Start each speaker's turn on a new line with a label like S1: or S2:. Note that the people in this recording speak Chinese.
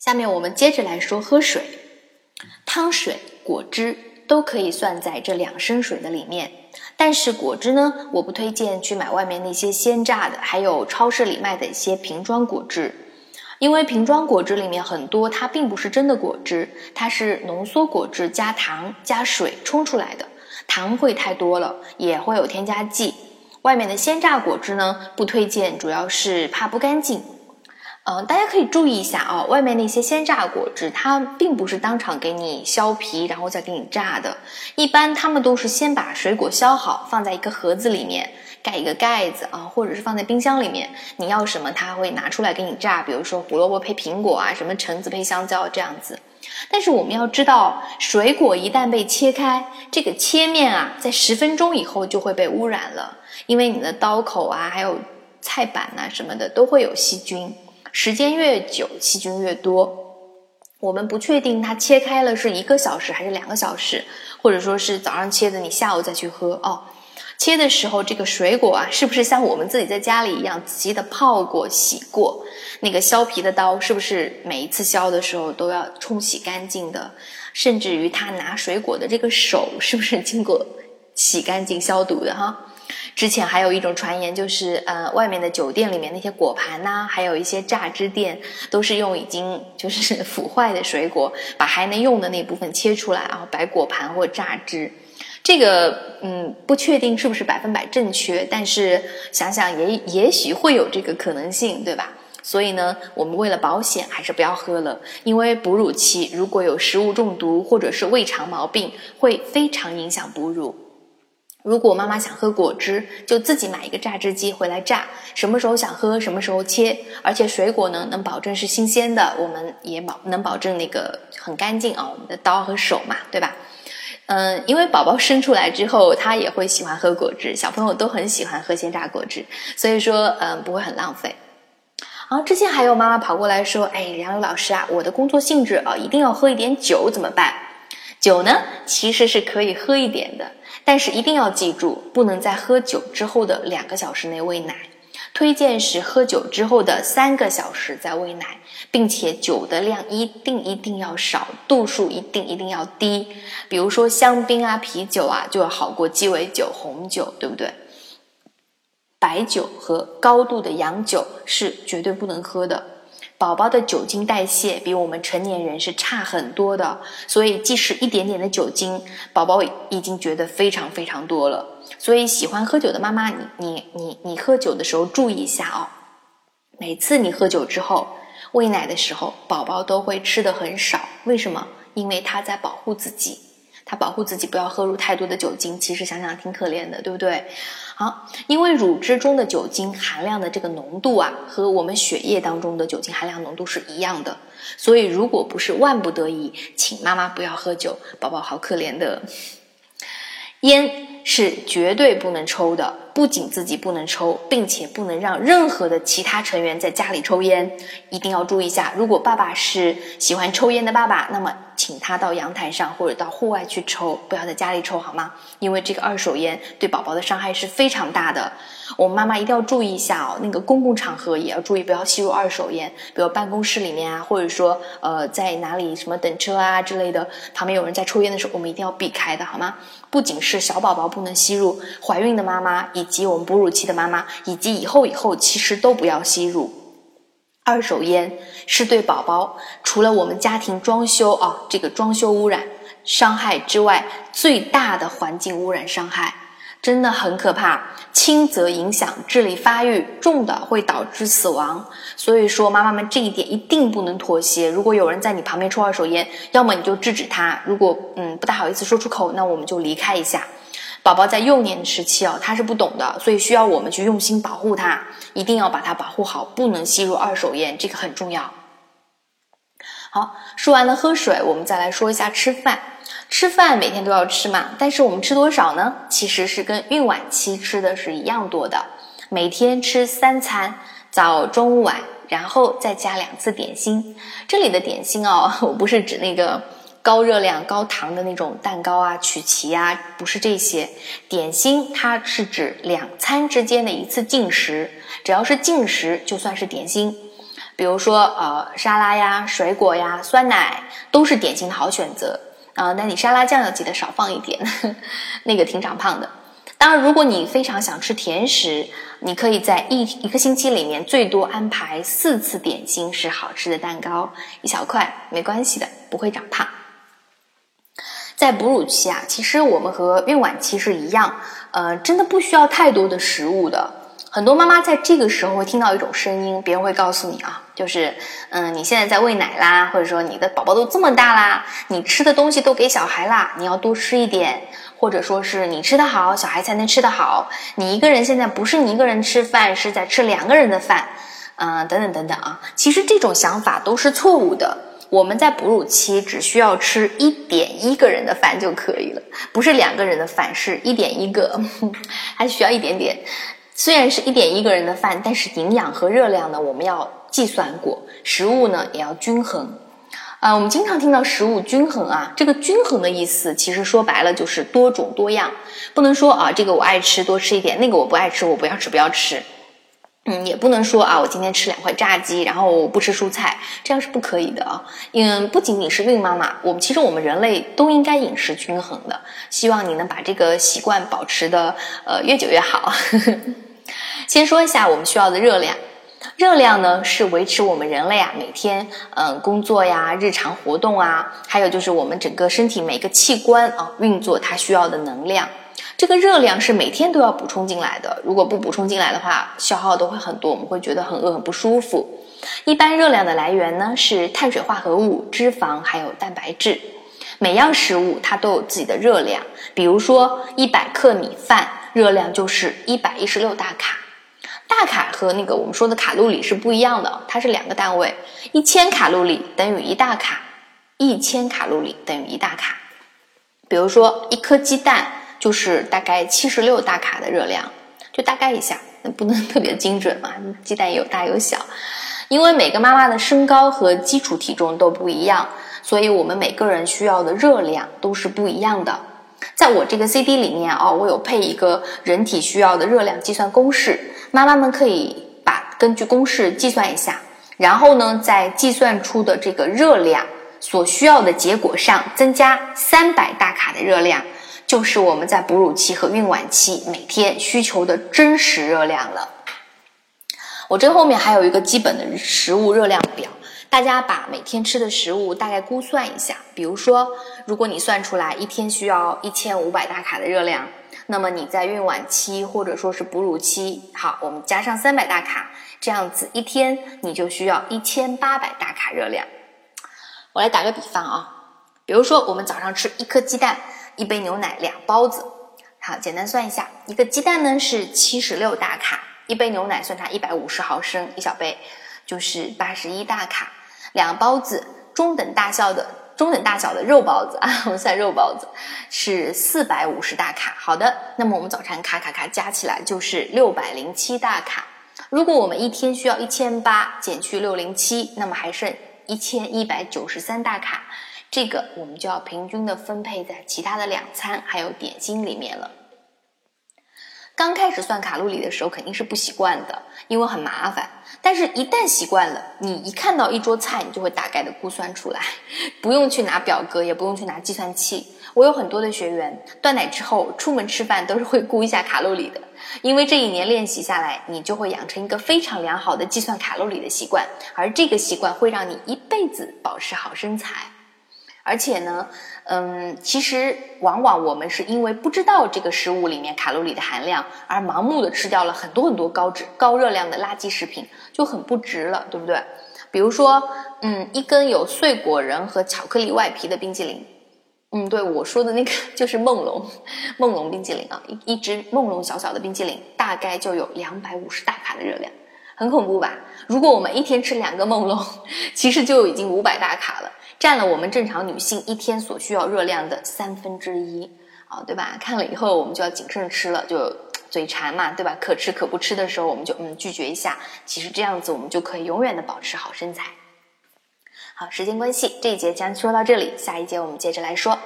S1: 下面我们接着来说喝水，汤水、果汁都可以算在这两升水的里面。但是果汁呢，我不推荐去买外面那些鲜榨的，还有超市里卖的一些瓶装果汁，因为瓶装果汁里面很多它并不是真的果汁，它是浓缩果汁加糖加水冲出来的，糖会太多了，也会有添加剂。外面的鲜榨果汁呢，不推荐，主要是怕不干净。嗯，大家可以注意一下啊，外面那些鲜榨果汁，它并不是当场给你削皮，然后再给你榨的。一般他们都是先把水果削好，放在一个盒子里面，盖一个盖子啊，或者是放在冰箱里面。你要什么，他会拿出来给你榨。比如说胡萝卜配苹果啊，什么橙子配香蕉这样子。但是我们要知道，水果一旦被切开，这个切面啊，在十分钟以后就会被污染了，因为你的刀口啊，还有菜板呐什么的都会有细菌。时间越久，细菌越多。我们不确定它切开了是一个小时还是两个小时，或者说是早上切的，你下午再去喝哦。切的时候，这个水果啊，是不是像我们自己在家里一样仔细的泡过、洗过？那个削皮的刀是不是每一次削的时候都要冲洗干净的？甚至于他拿水果的这个手是不是经过洗干净、消毒的？哈。之前还有一种传言，就是呃，外面的酒店里面那些果盘呐，还有一些榨汁店，都是用已经就是 腐坏的水果，把还能用的那部分切出来，然后摆果盘或榨汁。这个嗯，不确定是不是百分百正确，但是想想也也许会有这个可能性，对吧？所以呢，我们为了保险，还是不要喝了，因为哺乳期如果有食物中毒或者是胃肠毛病，会非常影响哺乳。如果妈妈想喝果汁，就自己买一个榨汁机回来榨，什么时候想喝什么时候切，而且水果呢能保证是新鲜的，我们也保能保证那个很干净啊，我们的刀和手嘛，对吧？嗯，因为宝宝生出来之后，他也会喜欢喝果汁，小朋友都很喜欢喝鲜榨果汁，所以说嗯不会很浪费。啊，之前还有妈妈跑过来说，哎，杨柳老师啊，我的工作性质啊，一定要喝一点酒怎么办？酒呢其实是可以喝一点的。但是一定要记住，不能在喝酒之后的两个小时内喂奶，推荐是喝酒之后的三个小时再喂奶，并且酒的量一定一定要少，度数一定一定要低。比如说香槟啊、啤酒啊，就要好过鸡尾酒、红酒，对不对？白酒和高度的洋酒是绝对不能喝的。宝宝的酒精代谢比我们成年人是差很多的，所以即使一点点的酒精，宝宝已经觉得非常非常多了。所以喜欢喝酒的妈妈，你你你你喝酒的时候注意一下哦。每次你喝酒之后喂奶的时候，宝宝都会吃的很少，为什么？因为他在保护自己。他保护自己不要喝入太多的酒精，其实想想挺可怜的，对不对？好，因为乳汁中的酒精含量的这个浓度啊，和我们血液当中的酒精含量浓度是一样的，所以如果不是万不得已，请妈妈不要喝酒，宝宝好可怜的。烟是绝对不能抽的，不仅自己不能抽，并且不能让任何的其他成员在家里抽烟，一定要注意一下。如果爸爸是喜欢抽烟的爸爸，那么。请他到阳台上或者到户外去抽，不要在家里抽，好吗？因为这个二手烟对宝宝的伤害是非常大的。我们妈妈一定要注意一下哦，那个公共场合也要注意，不要吸入二手烟。比如办公室里面啊，或者说呃在哪里什么等车啊之类的，旁边有人在抽烟的时候，我们一定要避开的，好吗？不仅是小宝宝不能吸入，怀孕的妈妈以及我们哺乳期的妈妈，以及以后以后，其实都不要吸入。二手烟是对宝宝除了我们家庭装修啊这个装修污染伤害之外最大的环境污染伤害，真的很可怕。轻则影响智力发育，重的会导致死亡。所以说，妈妈们这一点一定不能妥协。如果有人在你旁边抽二手烟，要么你就制止他；如果嗯不大好意思说出口，那我们就离开一下。宝宝在幼年时期哦，他是不懂的，所以需要我们去用心保护他，一定要把他保护好，不能吸入二手烟，这个很重要。好，说完了喝水，我们再来说一下吃饭。吃饭每天都要吃嘛，但是我们吃多少呢？其实是跟孕晚期吃的是一样多的，每天吃三餐，早中晚，然后再加两次点心。这里的点心哦，我不是指那个。高热量、高糖的那种蛋糕啊、曲奇啊，不是这些点心，它是指两餐之间的一次进食，只要是进食就算是点心。比如说呃沙拉呀、水果呀、酸奶都是点心的好选择啊。那你沙拉酱要记得少放一点，那个挺长胖的。当然，如果你非常想吃甜食，你可以在一一个星期里面最多安排四次点心是好吃的蛋糕，一小块没关系的，不会长胖。在哺乳期啊，其实我们和孕晚期是一样，呃，真的不需要太多的食物的。很多妈妈在这个时候会听到一种声音，别人会告诉你啊，就是，嗯，你现在在喂奶啦，或者说你的宝宝都这么大啦，你吃的东西都给小孩啦，你要多吃一点。或者说是你吃得好，小孩才能吃得好。你一个人现在不是你一个人吃饭，是在吃两个人的饭，嗯，等等等等啊。其实这种想法都是错误的。我们在哺乳期只需要吃一点一个人的饭就可以了，不是两个人的饭，是一点一个，还需要一点点。虽然是一点一个人的饭，但是营养和热量呢，我们要计算过，食物呢也要均衡。啊，我们经常听到食物均衡啊，这个均衡的意思其实说白了就是多种多样，不能说啊这个我爱吃多吃一点，那个我不爱吃我不要吃不要吃，嗯，也不能说啊我今天吃两块炸鸡，然后我不吃蔬菜，这样是不可以的啊。嗯，不仅仅是孕妈妈，我们其实我们人类都应该饮食均衡的，希望你能把这个习惯保持的呃越久越好。先说一下我们需要的热量。热量呢，是维持我们人类啊每天嗯工作呀、日常活动啊，还有就是我们整个身体每个器官啊运作它需要的能量。这个热量是每天都要补充进来的，如果不补充进来的话，消耗都会很多，我们会觉得很饿、很不舒服。一般热量的来源呢是碳水化合物、脂肪还有蛋白质。每样食物它都有自己的热量，比如说一百克米饭热量就是一百一十六大卡。大卡和那个我们说的卡路里是不一样的，它是两个单位，一千卡路里等于一大卡，一千卡路里等于一大卡。比如说一颗鸡蛋就是大概七十六大卡的热量，就大概一下，那不能 特别精准嘛，鸡蛋有大有小。因为每个妈妈的身高和基础体重都不一样，所以我们每个人需要的热量都是不一样的。在我这个 CD 里面啊，我有配一个人体需要的热量计算公式。妈妈们可以把根据公式计算一下，然后呢，在计算出的这个热量所需要的结果上增加三百大卡的热量，就是我们在哺乳期和孕晚期每天需求的真实热量了。我这后面还有一个基本的食物热量表，大家把每天吃的食物大概估算一下。比如说，如果你算出来一天需要一千五百大卡的热量。那么你在孕晚期或者说是哺乳期，好，我们加上三百大卡，这样子一天你就需要一千八百大卡热量。我来打个比方啊，比如说我们早上吃一颗鸡蛋，一杯牛奶，两包子。好，简单算一下，一个鸡蛋呢是七十六大卡，一杯牛奶算它一百五十毫升，一小杯就是八十一大卡，两包子中等大小的。中等大小的肉包子啊，我们算肉包子是四百五十大卡。好的，那么我们早餐卡卡卡加起来就是六百零七大卡。如果我们一天需要一千八，减去六零七，那么还剩一千一百九十三大卡。这个我们就要平均的分配在其他的两餐还有点心里面了。刚开始算卡路里的时候肯定是不习惯的，因为很麻烦。但是，一旦习惯了，你一看到一桌菜，你就会大概的估算出来，不用去拿表格，也不用去拿计算器。我有很多的学员断奶之后出门吃饭都是会估一下卡路里的，因为这一年练习下来，你就会养成一个非常良好的计算卡路里的习惯，而这个习惯会让你一辈子保持好身材。而且呢，嗯，其实往往我们是因为不知道这个食物里面卡路里的含量，而盲目的吃掉了很多很多高脂、高热量的垃圾食品，就很不值了，对不对？比如说，嗯，一根有碎果仁和巧克力外皮的冰激凌，嗯，对我说的那个就是梦龙，梦龙冰激凌啊，一一只梦龙小小的冰激凌，大概就有两百五十大卡的热量，很恐怖吧？如果我们一天吃两个梦龙，其实就已经五百大卡了。占了我们正常女性一天所需要热量的三分之一，啊，对吧？看了以后我们就要谨慎吃了，就嘴馋嘛，对吧？可吃可不吃的时候，我们就嗯拒绝一下。其实这样子我们就可以永远的保持好身材。好，时间关系，这一节将说到这里，下一节我们接着来说。